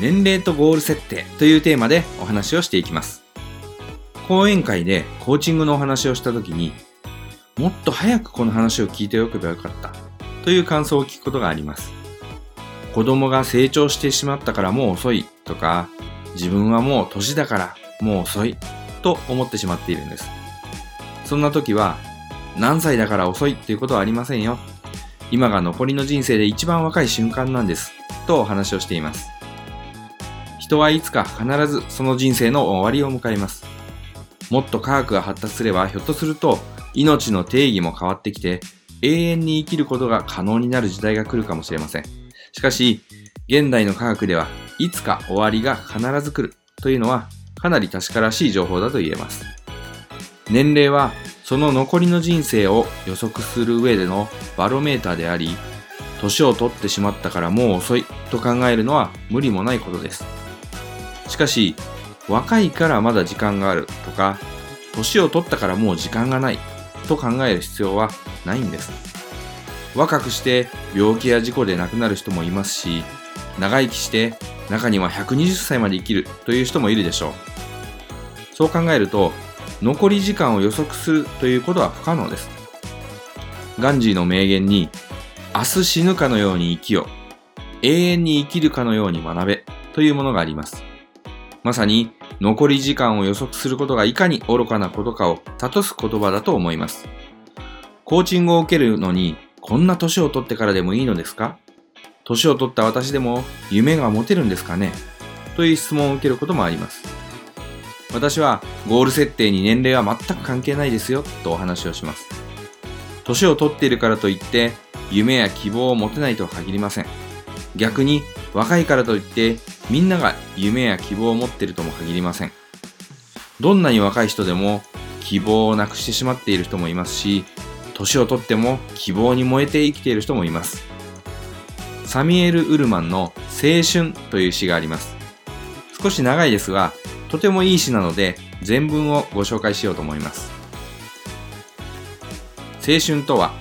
年齢とゴール設定というテーマでお話をしていきます。講演会でコーチングのお話をした時にもっと早くこの話を聞いておけばよかったという感想を聞くことがあります。子供が成長してしまったからもう遅いとか自分はもう年だからもう遅いと思ってしまっているんです。そんな時は何歳だから遅いっていうことはありませんよ。今が残りの人生で一番若い瞬間なんです。とお話をしています。人はいつか必ずその人生の終わりを迎えます。もっと科学が発達すればひょっとすると命の定義も変わってきて永遠に生きることが可能になる時代が来るかもしれません。しかし現代の科学ではいつか終わりが必ず来るというのはかなり確からしい情報だと言えます。年齢はその残りの人生を予測する上でのバロメーターであり年を取ってしまったからもう遅いと考えるのは無理もないことです。しかし若いからまだ時間があるとか年を取ったからもう時間がないと考える必要はないんです。若くして病気や事故で亡くなる人もいますし長生きして中には120歳まで生きるという人もいるでしょう。そう考えると残り時間を予測するということは不可能です。ガンジーの名言に明日死ぬかのように生きよ永遠に生きるかのように学べというものがあります。まさに残り時間を予測することがいかに愚かなことかを諭す言葉だと思いますコーチングを受けるのにこんな年を取ってからでもいいのですか？年を取った私でも夢が持てるんですかね？という質問を受けることもあります。私はゴール設定に年齢は全く関係ないですよとお話をします。年を取っているからといって夢や希望を持てないとは限りません。逆に若いからといってみんなが夢や希望を持っているとも限りません。どんなに若い人でも希望をなくしてしまっている人もいますし、年をとっても希望に燃えて生きている人もいます。サミエル・ウルマンの青春という詩があります。少し長いですが、とてもいい詩なので全文をご紹介しようと思います。青春とは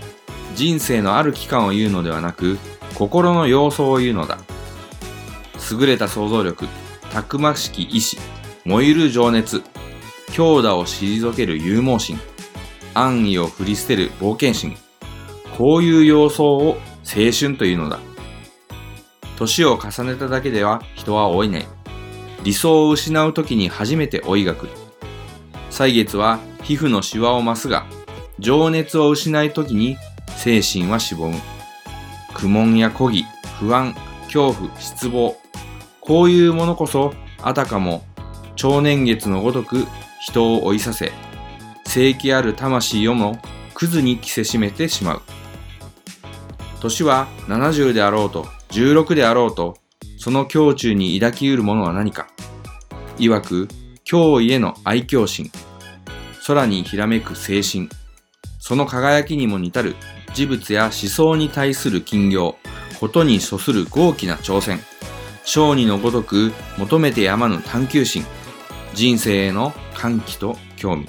人生のある期間を言うのではなく心の様相を言うのだ。優れた想像力、たくましき意志、燃ゆる情熱、強打を退ける勇猛心、安易を振り捨てる冒険心。こういう様相を青春というのだ。年を重ねただけでは人は老いない。理想を失う時に初めて老いが来る。歳月は皮膚のシワを増すが、情熱を失う時に精神はしぼむ。苦悶や孤疑、不安、恐怖、失望。こういうものこそ、あたかも超年月のごとく人を追いさせ、正気ある魂をもクズに着せしめてしまう。年は70であろうと、16であろうと、その胸中に抱きうるものは何か。曰く、脅威への愛嬌心。空にひらめく精神。その輝きにも似たる事物や思想に対する金行。ことに処する豪気な挑戦。小児のごとく求めてやまぬ探求心。人生への歓喜と興味。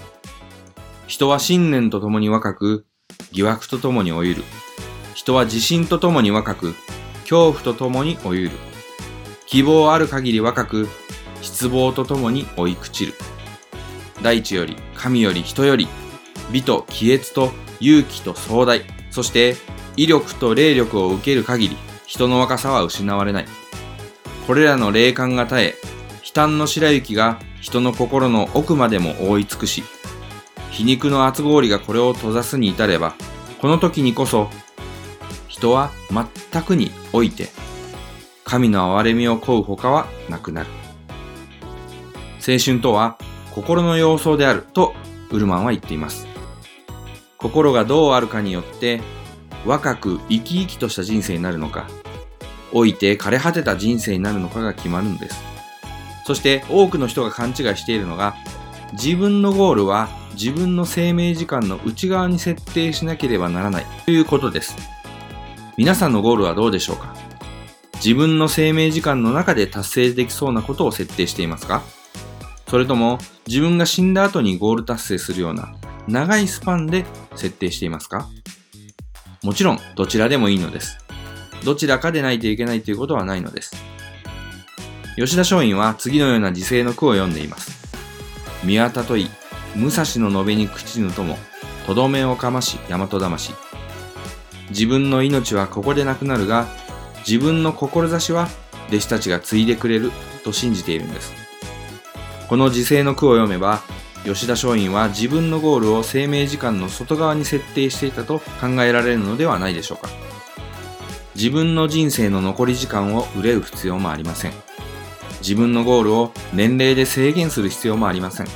人は信念とともに若く、疑惑とともに老いる。人は自信とともに若く、恐怖とともに老いる。希望ある限り若く、失望とともに追い朽ちる。大地より、神より、人より、美と気悦と勇気と壮大、そして威力と霊力を受ける限り、人の若さは失われない。これらの霊感が絶え、悲嘆の白雪が人の心の奥までも覆い尽くし、皮肉の厚氷がこれを閉ざすに至れば、この時にこそ、人は全くにおいて、神の憐れみを請う他はなくなる。青春とは、心の様相であると、ウルマンは言っています。心がどうあるかによって、若く生き生きとした人生になるのか、老いて枯れ果てた人生になるのかが決まるんです。そして多くの人が勘違いしているのが、自分のゴールは自分の生命時間の内側に設定しなければならないということです。皆さんのゴールはどうでしょうか？自分の生命時間の中で達成できそうなことを設定していますか？それとも自分が死んだ後にゴール達成するような長いスパンで設定していますか？もちろんどちらでもいいのです。どちらかでないといけないということはないのです。吉田松陰は次のような時世の句を読んでいます。宮田とい、武蔵の延べに口ぬとも、とどめをかまし大和魂。自分の命はここでなくなるが、自分の志は弟子たちが継いでくれると信じているんです。この時世の句を読めば、吉田松陰は自分のゴールを生命時間の外側に設定していたと考えられるのではないでしょうか。自分の人生の残り時間を憂う必要もありません。自分のゴールを年齢で制限する必要もありません。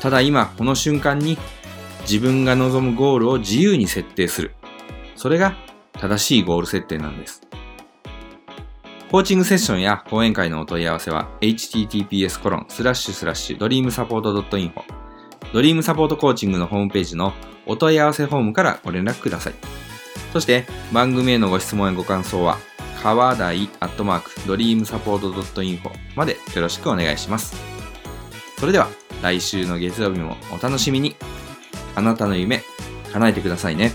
ただ今この瞬間に自分が望むゴールを自由に設定する。それが正しいゴール設定なんです。コーチングセッションや講演会のお問い合わせは https コロンスラッシュスラッシュドリームサポート .info ドリームサポートコーチングのホームページのお問い合わせフォームからご連絡ください。そして番組へのご質問やご感想は川台アットマークドリームサポートドットインフォまでよろしくお願いします。それでは来週の月曜日もお楽しみに。あなたの夢叶えてくださいね。